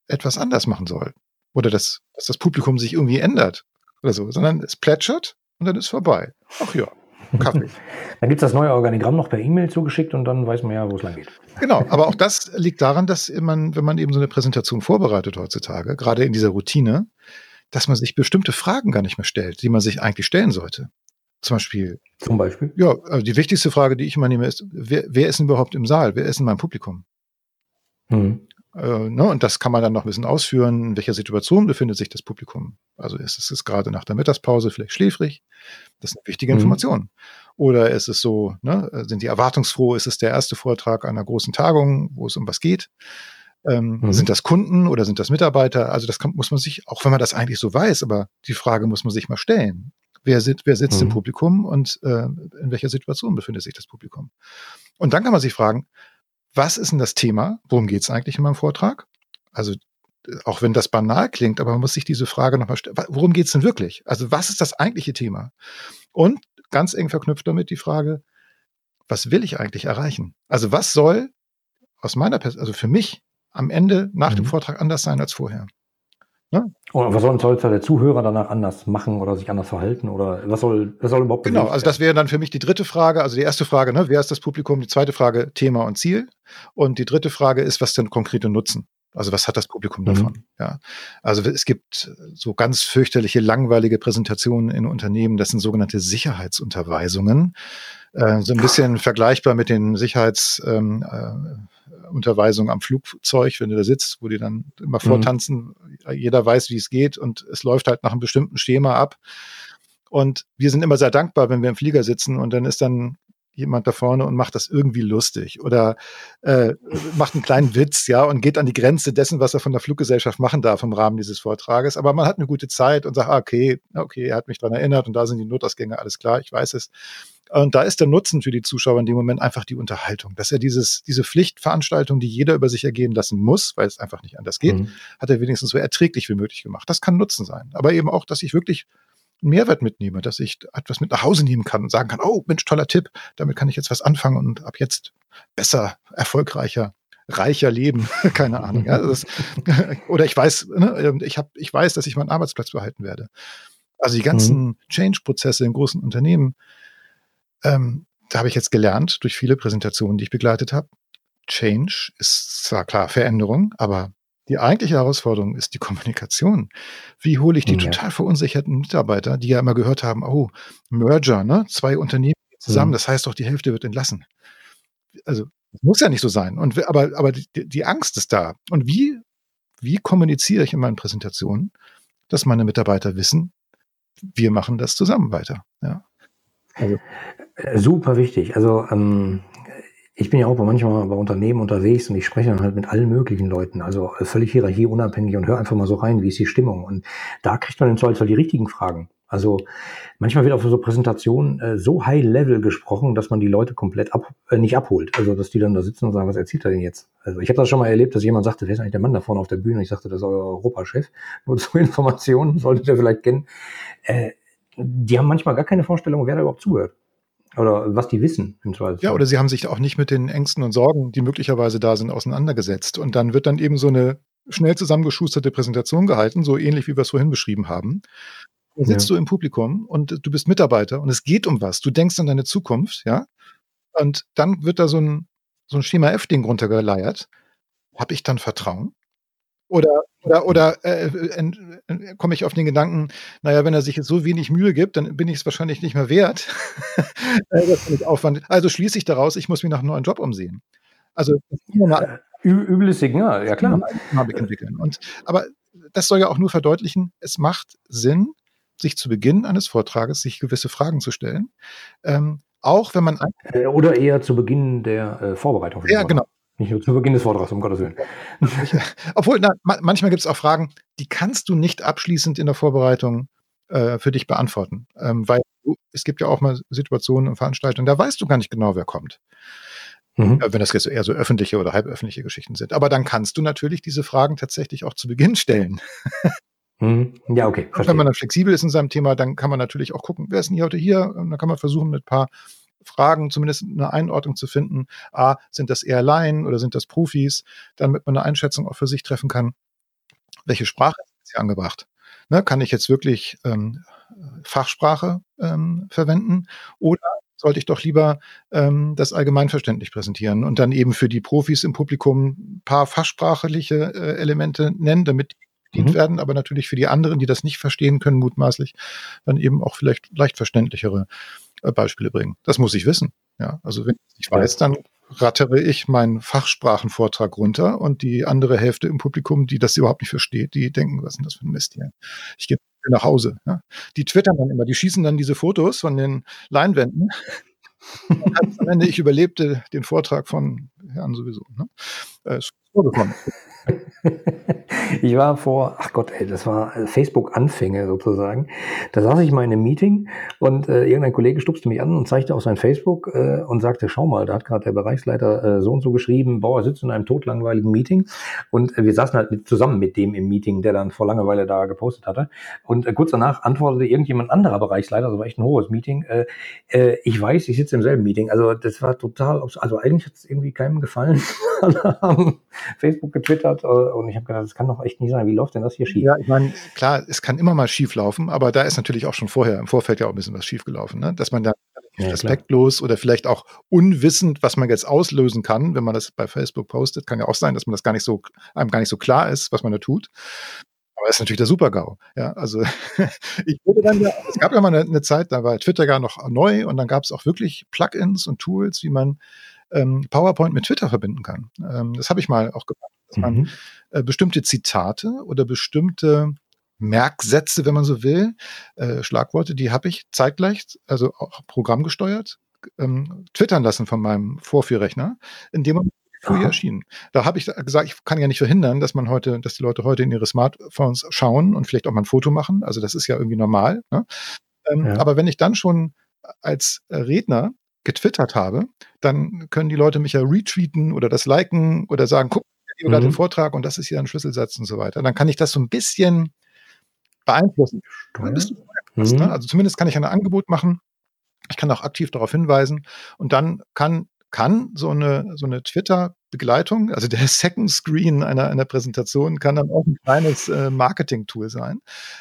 [SPEAKER 1] etwas anders machen soll. Oder dass, dass das Publikum sich irgendwie ändert oder so, sondern es plätschert und dann ist vorbei. Ach ja. Kaffee.
[SPEAKER 2] dann gibt es das neue Organigramm noch per E-Mail zugeschickt und dann weiß man ja, wo es lang geht.
[SPEAKER 1] Genau, aber auch das liegt daran, dass man, wenn man eben so eine Präsentation vorbereitet heutzutage, gerade in dieser Routine, dass man sich bestimmte Fragen gar nicht mehr stellt, die man sich eigentlich stellen sollte. Zum Beispiel.
[SPEAKER 2] Zum Beispiel?
[SPEAKER 1] Ja, also die wichtigste Frage, die ich immer nehme, ist, wer, wer ist denn überhaupt im Saal? Wer ist in meinem Publikum? Mhm. Äh, ne, und das kann man dann noch ein bisschen ausführen, in welcher Situation befindet sich das Publikum. Also ist es ist gerade nach der Mittagspause vielleicht schläfrig. Das eine wichtige mhm. Information. Oder ist es so, ne, sind die erwartungsfroh, ist es der erste Vortrag einer großen Tagung, wo es um was geht? Ähm, mhm. Sind das Kunden oder sind das Mitarbeiter? Also das kann, muss man sich, auch wenn man das eigentlich so weiß, aber die Frage muss man sich mal stellen. Wer, sit, wer sitzt mhm. im Publikum und äh, in welcher Situation befindet sich das Publikum? Und dann kann man sich fragen, was ist denn das Thema? Worum geht es eigentlich in meinem Vortrag? Also auch wenn das banal klingt, aber man muss sich diese Frage nochmal stellen. Worum geht es denn wirklich? Also was ist das eigentliche Thema? Und ganz eng verknüpft damit die Frage, was will ich eigentlich erreichen? Also was soll aus meiner Perspektive, also für mich am Ende nach mhm. dem Vortrag anders sein als vorher?
[SPEAKER 2] Ne? Oder was soll, soll der Zuhörer danach anders machen oder sich anders verhalten? Oder was soll, was soll überhaupt
[SPEAKER 1] Genau, also das wäre dann für mich die dritte Frage. Also die erste Frage, ne, wer ist das Publikum? Die zweite Frage, Thema und Ziel. Und die dritte Frage ist, was denn konkrete Nutzen? Also was hat das Publikum davon? Mhm. Ja, also es gibt so ganz fürchterliche, langweilige Präsentationen in Unternehmen. Das sind sogenannte Sicherheitsunterweisungen. Äh, so ein bisschen vergleichbar mit den Sicherheits, ähm, äh, am Flugzeug, wenn du da sitzt, wo die dann immer mhm. vortanzen. Jeder weiß, wie es geht und es läuft halt nach einem bestimmten Schema ab. Und wir sind immer sehr dankbar, wenn wir im Flieger sitzen und dann ist dann jemand da vorne und macht das irgendwie lustig oder äh, macht einen kleinen Witz, ja, und geht an die Grenze dessen, was er von der Fluggesellschaft machen darf im Rahmen dieses Vortrages. Aber man hat eine gute Zeit und sagt, ah, okay, okay, er hat mich daran erinnert und da sind die Notausgänge, alles klar, ich weiß es. Und da ist der Nutzen für die Zuschauer in dem Moment einfach die Unterhaltung. Dass er dieses, diese Pflichtveranstaltung, die jeder über sich ergehen lassen muss, weil es einfach nicht anders geht, mhm. hat er wenigstens so erträglich wie möglich gemacht. Das kann Nutzen sein. Aber eben auch, dass ich wirklich einen Mehrwert mitnehme, dass ich etwas mit nach Hause nehmen kann und sagen kann, oh Mensch, toller Tipp, damit kann ich jetzt was anfangen und ab jetzt besser, erfolgreicher reicher leben, keine Ahnung. Ja, das, oder ich weiß, ne, ich, hab, ich weiß, dass ich meinen Arbeitsplatz behalten werde. Also die ganzen mhm. Change-Prozesse in großen Unternehmen, ähm, da habe ich jetzt gelernt durch viele Präsentationen, die ich begleitet habe. Change ist zwar klar Veränderung, aber die eigentliche Herausforderung ist die Kommunikation. Wie hole ich die ja. total verunsicherten Mitarbeiter, die ja immer gehört haben, oh, Merger, ne? Zwei Unternehmen zusammen, mhm. das heißt doch, die Hälfte wird entlassen. Also, muss ja nicht so sein. Und, aber, aber die, die Angst ist da. Und wie, wie kommuniziere ich in meinen Präsentationen, dass meine Mitarbeiter wissen, wir machen das zusammen weiter. Ja.
[SPEAKER 2] Also. Äh, super wichtig. Also ähm, ich bin ja auch manchmal bei Unternehmen unterwegs und ich spreche dann halt mit allen möglichen Leuten, also äh, völlig hierarchieunabhängig und höre einfach mal so rein, wie ist die Stimmung. Und da kriegt man im Zweifelsfall die richtigen Fragen. Also manchmal wird auf so Präsentationen äh, so high level gesprochen, dass man die Leute komplett ab, äh, nicht abholt. Also dass die dann da sitzen und sagen, was erzählt er denn jetzt? Also ich habe das schon mal erlebt, dass jemand sagte, wer ist eigentlich der Mann da vorne auf der Bühne? Ich sagte, das ist euer Europachef. Nur zur Information, solltet ihr vielleicht kennen. Äh, die haben manchmal gar keine Vorstellung, wer da überhaupt zuhört. Oder was die wissen
[SPEAKER 1] im Zweifelsfall. Ja, oder sie haben sich auch nicht mit den Ängsten und Sorgen, die möglicherweise da sind, auseinandergesetzt. Und dann wird dann eben so eine schnell zusammengeschusterte Präsentation gehalten, so ähnlich wie wir es vorhin beschrieben haben. Da sitzt ja. du im Publikum und du bist Mitarbeiter und es geht um was. Du denkst an deine Zukunft, ja. Und dann wird da so ein, so ein Schema F-Ding runtergeleiert. Habe ich dann Vertrauen? Oder, oder, oder äh, äh, komme ich auf den Gedanken, naja, wenn er sich jetzt so wenig Mühe gibt, dann bin ich es wahrscheinlich nicht mehr wert. Äh, das ist Aufwand. Also schließe ich daraus, ich muss mich nach einem neuen Job umsehen. Also
[SPEAKER 2] übles Signal, ja klar.
[SPEAKER 1] Entwickeln. Und, aber das soll ja auch nur verdeutlichen, es macht Sinn, sich zu Beginn eines Vortrages sich gewisse Fragen zu stellen. Ähm, auch wenn man.
[SPEAKER 2] Äh, oder eher zu Beginn der äh, Vorbereitung.
[SPEAKER 1] Ja, genau.
[SPEAKER 2] Nicht nur zu Beginn des Vortrags, um Gottes Willen.
[SPEAKER 1] Obwohl, na, manchmal gibt es auch Fragen, die kannst du nicht abschließend in der Vorbereitung äh, für dich beantworten. Ähm, weil es gibt ja auch mal Situationen und Veranstaltungen, da weißt du gar nicht genau, wer kommt. Mhm. Wenn das jetzt eher so öffentliche oder halböffentliche Geschichten sind. Aber dann kannst du natürlich diese Fragen tatsächlich auch zu Beginn stellen.
[SPEAKER 2] Mhm. Ja, okay.
[SPEAKER 1] Und wenn man dann flexibel ist in seinem Thema, dann kann man natürlich auch gucken, wer ist denn hier heute hier? Und dann kann man versuchen, mit ein paar Fragen zumindest eine Einordnung zu finden. A, sind das eher Laien oder sind das Profis? Damit man eine Einschätzung auch für sich treffen kann. Welche Sprache ist hier angebracht? Ne, kann ich jetzt wirklich ähm, Fachsprache ähm, verwenden oder sollte ich doch lieber ähm, das allgemeinverständlich präsentieren und dann eben für die Profis im Publikum ein paar fachsprachliche äh, Elemente nennen, damit die bedient mhm. werden, aber natürlich für die anderen, die das nicht verstehen können, mutmaßlich, dann eben auch vielleicht leicht verständlichere Beispiele bringen. Das muss ich wissen. Ja, also wenn ich nicht weiß, dann rattere ich meinen Fachsprachenvortrag runter und die andere Hälfte im Publikum, die das überhaupt nicht versteht, die denken, was ist denn das für ein Mist hier? Ich gehe nach Hause. Ja. Die twittern dann immer, die schießen dann diese Fotos von den Leinwänden. am Ende, ich überlebte den Vortrag von Herrn sowieso. Ne? Äh, vorgekommen.
[SPEAKER 2] ich war vor, ach Gott, ey, das war äh, Facebook-Anfänge sozusagen. Da saß ich mal in einem Meeting und äh, irgendein Kollege stupste mich an und zeigte auf sein Facebook äh, und sagte, schau mal, da hat gerade der Bereichsleiter äh, so und so geschrieben, Bauer sitzt in einem totlangweiligen Meeting und äh, wir saßen halt mit, zusammen mit dem im Meeting, der dann vor Langeweile da gepostet hatte. Und äh, kurz danach antwortete irgendjemand anderer Bereichsleiter, das war echt ein hohes Meeting, ich weiß, ich sitze im selben Meeting. Also das war total, also eigentlich hat es irgendwie keinem gefallen. Alle haben Facebook getwittert äh, und ich habe gedacht, das kann doch echt nicht sein. Wie läuft denn das hier schief?
[SPEAKER 1] Ja, ich meine, klar, es kann immer mal schief laufen, aber da ist natürlich auch schon vorher im Vorfeld ja auch ein bisschen was schief gelaufen, ne? dass man da ja, respektlos klar. oder vielleicht auch unwissend, was man jetzt auslösen kann, wenn man das bei Facebook postet, kann ja auch sein, dass man das gar nicht so einem gar nicht so klar ist, was man da tut. Aber ist natürlich der Super-GAU. Ja, also ich würde dann ja, es gab ja mal eine, eine, Zeit, da war Twitter gar noch neu und dann gab es auch wirklich Plugins und Tools, wie man ähm, PowerPoint mit Twitter verbinden kann. Ähm, das habe ich mal auch gemacht, dass mhm. man äh, bestimmte Zitate oder bestimmte Merksätze, wenn man so will, äh, Schlagworte, die habe ich zeitgleich, also auch programmgesteuert, ähm, twittern lassen von meinem Vorführrechner, in dem man früh erschienen. Da habe ich gesagt, ich kann ja nicht verhindern, dass man heute, dass die Leute heute in ihre Smartphones schauen und vielleicht auch mal ein Foto machen. Also das ist ja irgendwie normal. Ne? Ähm, ja. Aber wenn ich dann schon als Redner getwittert habe, dann können die Leute mich ja retweeten oder das liken oder sagen, guck, mhm. den Vortrag und das ist hier ein Schlüsselsatz und so weiter. Dann kann ich das so ein bisschen beeinflussen. Mhm. Ne? Also zumindest kann ich ein Angebot machen. Ich kann auch aktiv darauf hinweisen und dann kann kann so eine, so eine Twitter-Begleitung, also der Second Screen einer, einer Präsentation, kann dann auch ein kleines äh, Marketing-Tool sein.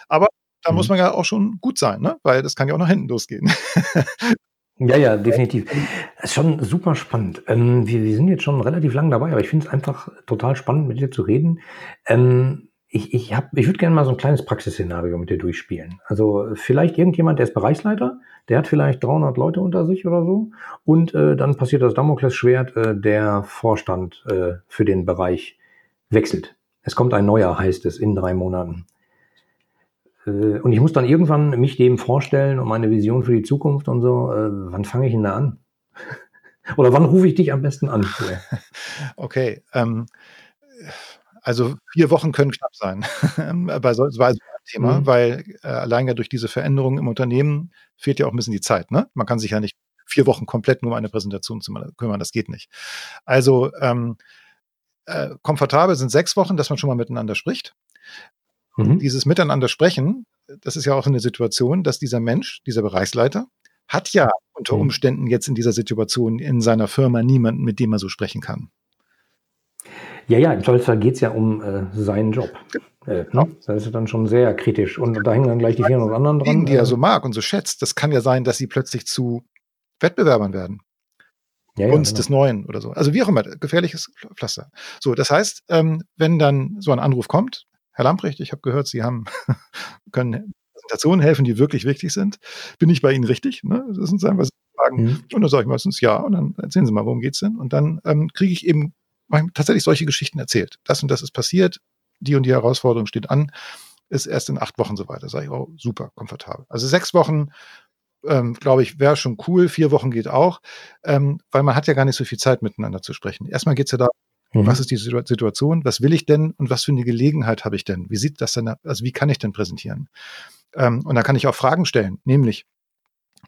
[SPEAKER 1] Aber da mhm. muss man ja auch schon gut sein, ne? weil das kann ja auch nach hinten losgehen.
[SPEAKER 2] Ja, ja, definitiv. Das ist schon super spannend. Ähm, wir, wir sind jetzt schon relativ lang dabei, aber ich finde es einfach total spannend, mit dir zu reden. Ähm, ich, ich, hab, ich würde gerne mal so ein kleines Praxisszenario mit dir durchspielen. Also vielleicht irgendjemand, der ist Bereichsleiter, der hat vielleicht 300 Leute unter sich oder so und äh, dann passiert das Damoklesschwert, äh, der Vorstand äh, für den Bereich wechselt. Es kommt ein neuer, heißt es, in drei Monaten. Äh, und ich muss dann irgendwann mich dem vorstellen und meine Vision für die Zukunft und so. Äh, wann fange ich denn da an? Oder wann rufe ich dich am besten an?
[SPEAKER 1] Okay. Ähm, also vier Wochen können knapp sein bei so, bei so einem Thema, mhm. weil äh, allein ja durch diese Veränderungen im Unternehmen fehlt ja auch ein bisschen die Zeit. Ne? Man kann sich ja nicht vier Wochen komplett nur um eine Präsentation zu kümmern. Das geht nicht. Also ähm, äh, komfortabel sind sechs Wochen, dass man schon mal miteinander spricht. Mhm. Dieses Miteinander sprechen, das ist ja auch eine Situation, dass dieser Mensch, dieser Bereichsleiter, hat ja unter mhm. Umständen jetzt in dieser Situation in seiner Firma niemanden, mit dem er so sprechen kann.
[SPEAKER 2] Ja, ja, im Zweifelsfall geht es ja um äh, seinen Job. Äh, ne? Das ist dann schon sehr kritisch. Und da hängen dann gleich die 400 anderen dran.
[SPEAKER 1] Die er äh. so mag und so schätzt. Das kann ja sein, dass sie plötzlich zu Wettbewerbern werden. Ja, ja, Kunst genau. des Neuen oder so. Also wie auch immer, gefährliches Pflaster. So, das heißt, ähm, wenn dann so ein Anruf kommt, Herr Lamprecht, ich habe gehört, Sie haben können Präsentationen helfen, die wirklich wichtig sind. Bin ich bei Ihnen richtig? Ne? Das sind Sie fragen. Mhm. Und dann sage ich meistens ja. Und dann erzählen Sie mal, worum geht's denn? Und dann ähm, kriege ich eben tatsächlich solche Geschichten erzählt. Das und das ist passiert. Die und die Herausforderung steht an. Ist erst in acht Wochen so weiter. Sage ich, oh, super, komfortabel. Also sechs Wochen ähm, glaube ich, wäre schon cool. Vier Wochen geht auch, ähm, weil man hat ja gar nicht so viel Zeit miteinander zu sprechen. Erstmal geht es ja darum, Mhm. Was ist die Situation? Was will ich denn und was für eine Gelegenheit habe ich denn? Wie sieht das denn, also wie kann ich denn präsentieren? Ähm, und da kann ich auch Fragen stellen, nämlich,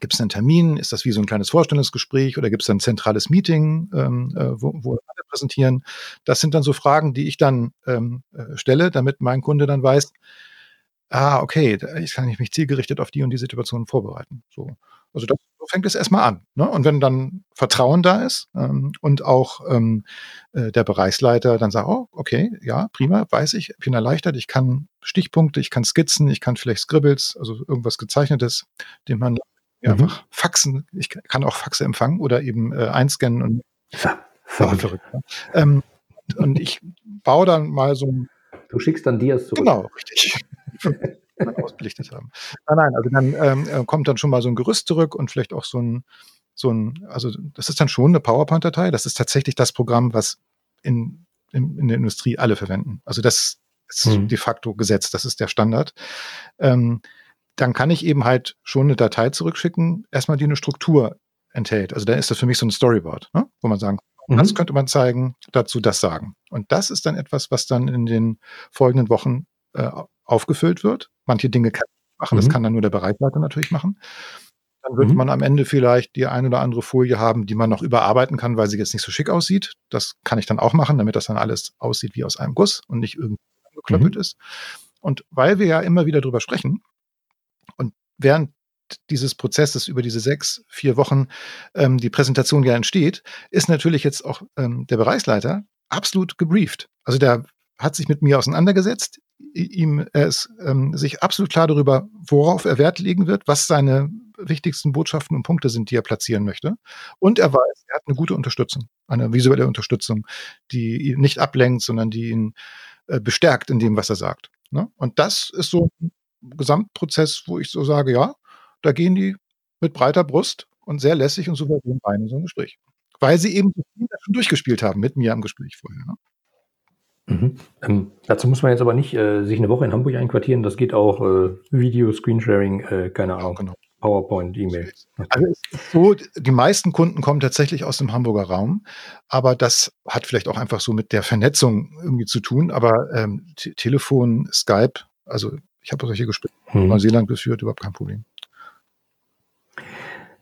[SPEAKER 1] gibt es einen Termin? Ist das wie so ein kleines Vorstellungsgespräch oder gibt es ein zentrales Meeting, ähm, äh, wo, wo alle präsentieren? Das sind dann so Fragen, die ich dann ähm, äh, stelle, damit mein Kunde dann weiß, ah, okay, ich kann mich zielgerichtet auf die und die Situation vorbereiten. So. Also das, so fängt es erstmal an. Ne? Und wenn dann Vertrauen da ist ähm, und auch ähm, äh, der Bereichsleiter dann sagt, oh, okay, ja, prima, weiß ich, bin erleichtert, ich kann Stichpunkte, ich kann Skizzen, ich kann vielleicht Scribbles, also irgendwas gezeichnetes, den man mhm. einfach faxen. Ich kann auch Faxe empfangen oder eben äh, einscannen und
[SPEAKER 2] Ver verrückt. verrückt
[SPEAKER 1] ähm, und ich baue dann mal so ein.
[SPEAKER 2] Du schickst dann Dias
[SPEAKER 1] zurück. Genau, richtig. ausbelichtet haben. Nein, nein, also dann ähm, äh, kommt dann schon mal so ein Gerüst zurück und vielleicht auch so ein, so ein, also das ist dann schon eine PowerPoint-Datei. Das ist tatsächlich das Programm, was in, in, in der Industrie alle verwenden. Also das ist mhm. de facto Gesetz, das ist der Standard. Ähm, dann kann ich eben halt schon eine Datei zurückschicken, erstmal die eine Struktur enthält. Also dann ist das für mich so ein Storyboard, ne? wo man sagen, mhm. das könnte man zeigen, dazu das sagen. Und das ist dann etwas, was dann in den folgenden Wochen äh, aufgefüllt wird. Manche Dinge kann ich machen, mhm. das kann dann nur der Bereichsleiter natürlich machen. Dann wird mhm. man am Ende vielleicht die ein oder andere Folie haben, die man noch überarbeiten kann, weil sie jetzt nicht so schick aussieht. Das kann ich dann auch machen, damit das dann alles aussieht wie aus einem Guss und nicht irgendwie geklöppelt mhm. ist. Und weil wir ja immer wieder drüber sprechen und während dieses Prozesses über diese sechs, vier Wochen ähm, die Präsentation ja entsteht, ist natürlich jetzt auch ähm, der Bereichsleiter absolut gebrieft. Also der hat sich mit mir auseinandergesetzt. Ihm er ist ähm, sich absolut klar darüber, worauf er Wert legen wird, was seine wichtigsten Botschaften und Punkte sind, die er platzieren möchte. Und er weiß, er hat eine gute Unterstützung, eine visuelle Unterstützung, die ihn nicht ablenkt, sondern die ihn äh, bestärkt in dem, was er sagt. Ne? Und das ist so ein Gesamtprozess, wo ich so sage, ja, da gehen die mit breiter Brust und sehr lässig und souverän rein in so ein Gespräch. Weil sie eben schon durchgespielt haben mit mir am Gespräch vorher. Ne?
[SPEAKER 2] Mhm. Ähm, dazu muss man jetzt aber nicht äh, sich eine Woche in Hamburg einquartieren. Das geht auch äh, Video, Screensharing, äh, keine Ahnung, genau. PowerPoint, E-Mail.
[SPEAKER 1] Also so, die meisten Kunden kommen tatsächlich aus dem Hamburger Raum, aber das hat vielleicht auch einfach so mit der Vernetzung irgendwie zu tun. Aber ähm, Telefon, Skype, also ich habe solche Gespräche in hm. Neuseeland geführt, überhaupt kein Problem.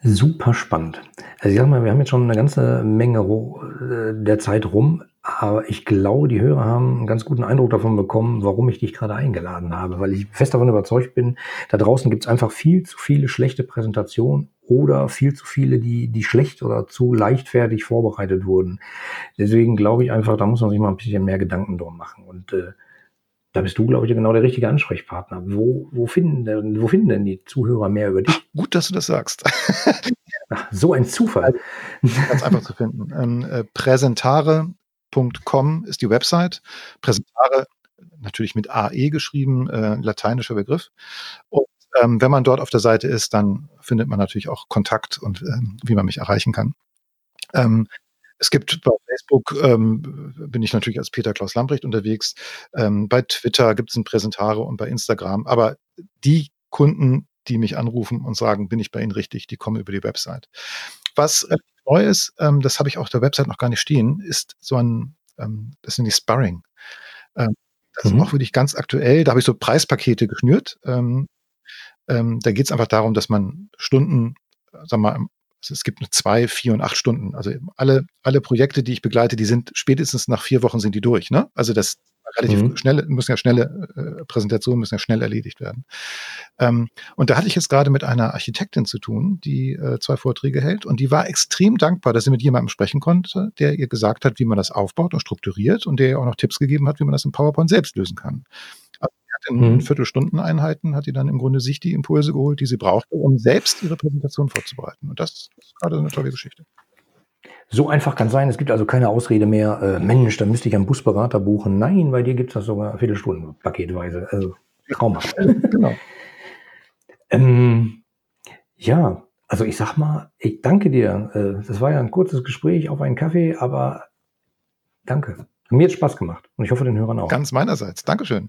[SPEAKER 2] Super spannend. Also ich sag mal, wir haben jetzt schon eine ganze Menge äh, der Zeit rum, aber ich glaube, die Hörer haben einen ganz guten Eindruck davon bekommen, warum ich dich gerade eingeladen habe, weil ich fest davon überzeugt bin, da draußen gibt es einfach viel zu viele schlechte Präsentationen oder viel zu viele, die, die schlecht oder zu leichtfertig vorbereitet wurden. Deswegen glaube ich einfach, da muss man sich mal ein bisschen mehr Gedanken drum machen. Und äh, da bist du, glaube ich, genau der richtige Ansprechpartner. Wo, wo, finden denn, wo finden denn die Zuhörer mehr über dich?
[SPEAKER 1] Gut, dass du das sagst.
[SPEAKER 2] Ach, so ein Zufall.
[SPEAKER 1] Ganz einfach zu finden. Ähm, äh, präsentare.com ist die Website. Präsentare natürlich mit AE geschrieben, äh, lateinischer Begriff. Und ähm, wenn man dort auf der Seite ist, dann findet man natürlich auch Kontakt und ähm, wie man mich erreichen kann. Ähm, es gibt bei Facebook, ähm, bin ich natürlich als Peter Klaus Lamprecht unterwegs. Ähm, bei Twitter gibt es ein Präsentare und bei Instagram. Aber die Kunden, die mich anrufen und sagen, bin ich bei Ihnen richtig, die kommen über die Website. Was äh, neu ist, ähm, das habe ich auf der Website noch gar nicht stehen, ist so ein, ähm, das sind die Sparring. Ähm, das mhm. ist auch wirklich ganz aktuell. Da habe ich so Preispakete geschnürt. Ähm, ähm, da geht es einfach darum, dass man Stunden, sag mal, also es gibt nur zwei, vier und acht Stunden. Also alle, alle Projekte, die ich begleite, die sind spätestens nach vier Wochen sind die durch. Ne? Also das relativ mhm. schnell, müssen ja schnelle äh, Präsentationen müssen ja schnell erledigt werden. Ähm, und da hatte ich jetzt gerade mit einer Architektin zu tun, die äh, zwei Vorträge hält und die war extrem dankbar, dass sie mit jemandem sprechen konnte, der ihr gesagt hat, wie man das aufbaut und strukturiert und der ihr auch noch Tipps gegeben hat, wie man das im PowerPoint selbst lösen kann in mhm. Viertelstundeneinheiten hat die dann im Grunde sich die Impulse geholt, die sie brauchte, um selbst ihre Präsentation vorzubereiten. Und das ist gerade eine tolle Geschichte.
[SPEAKER 2] So einfach kann sein. Es gibt also keine Ausrede mehr. Äh, Mensch, da müsste ich einen Busberater buchen. Nein, bei dir gibt es das sogar Viertelstunden paketweise. Also traumhaft. genau. ähm, ja, also ich sag mal, ich danke dir. Äh, das war ja ein kurzes Gespräch auf einen Kaffee, aber danke. Mir hat Spaß gemacht und ich hoffe den Hörern auch.
[SPEAKER 1] Ganz meinerseits. Dankeschön.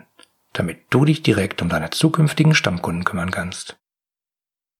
[SPEAKER 2] damit du dich direkt um deine zukünftigen Stammkunden kümmern kannst.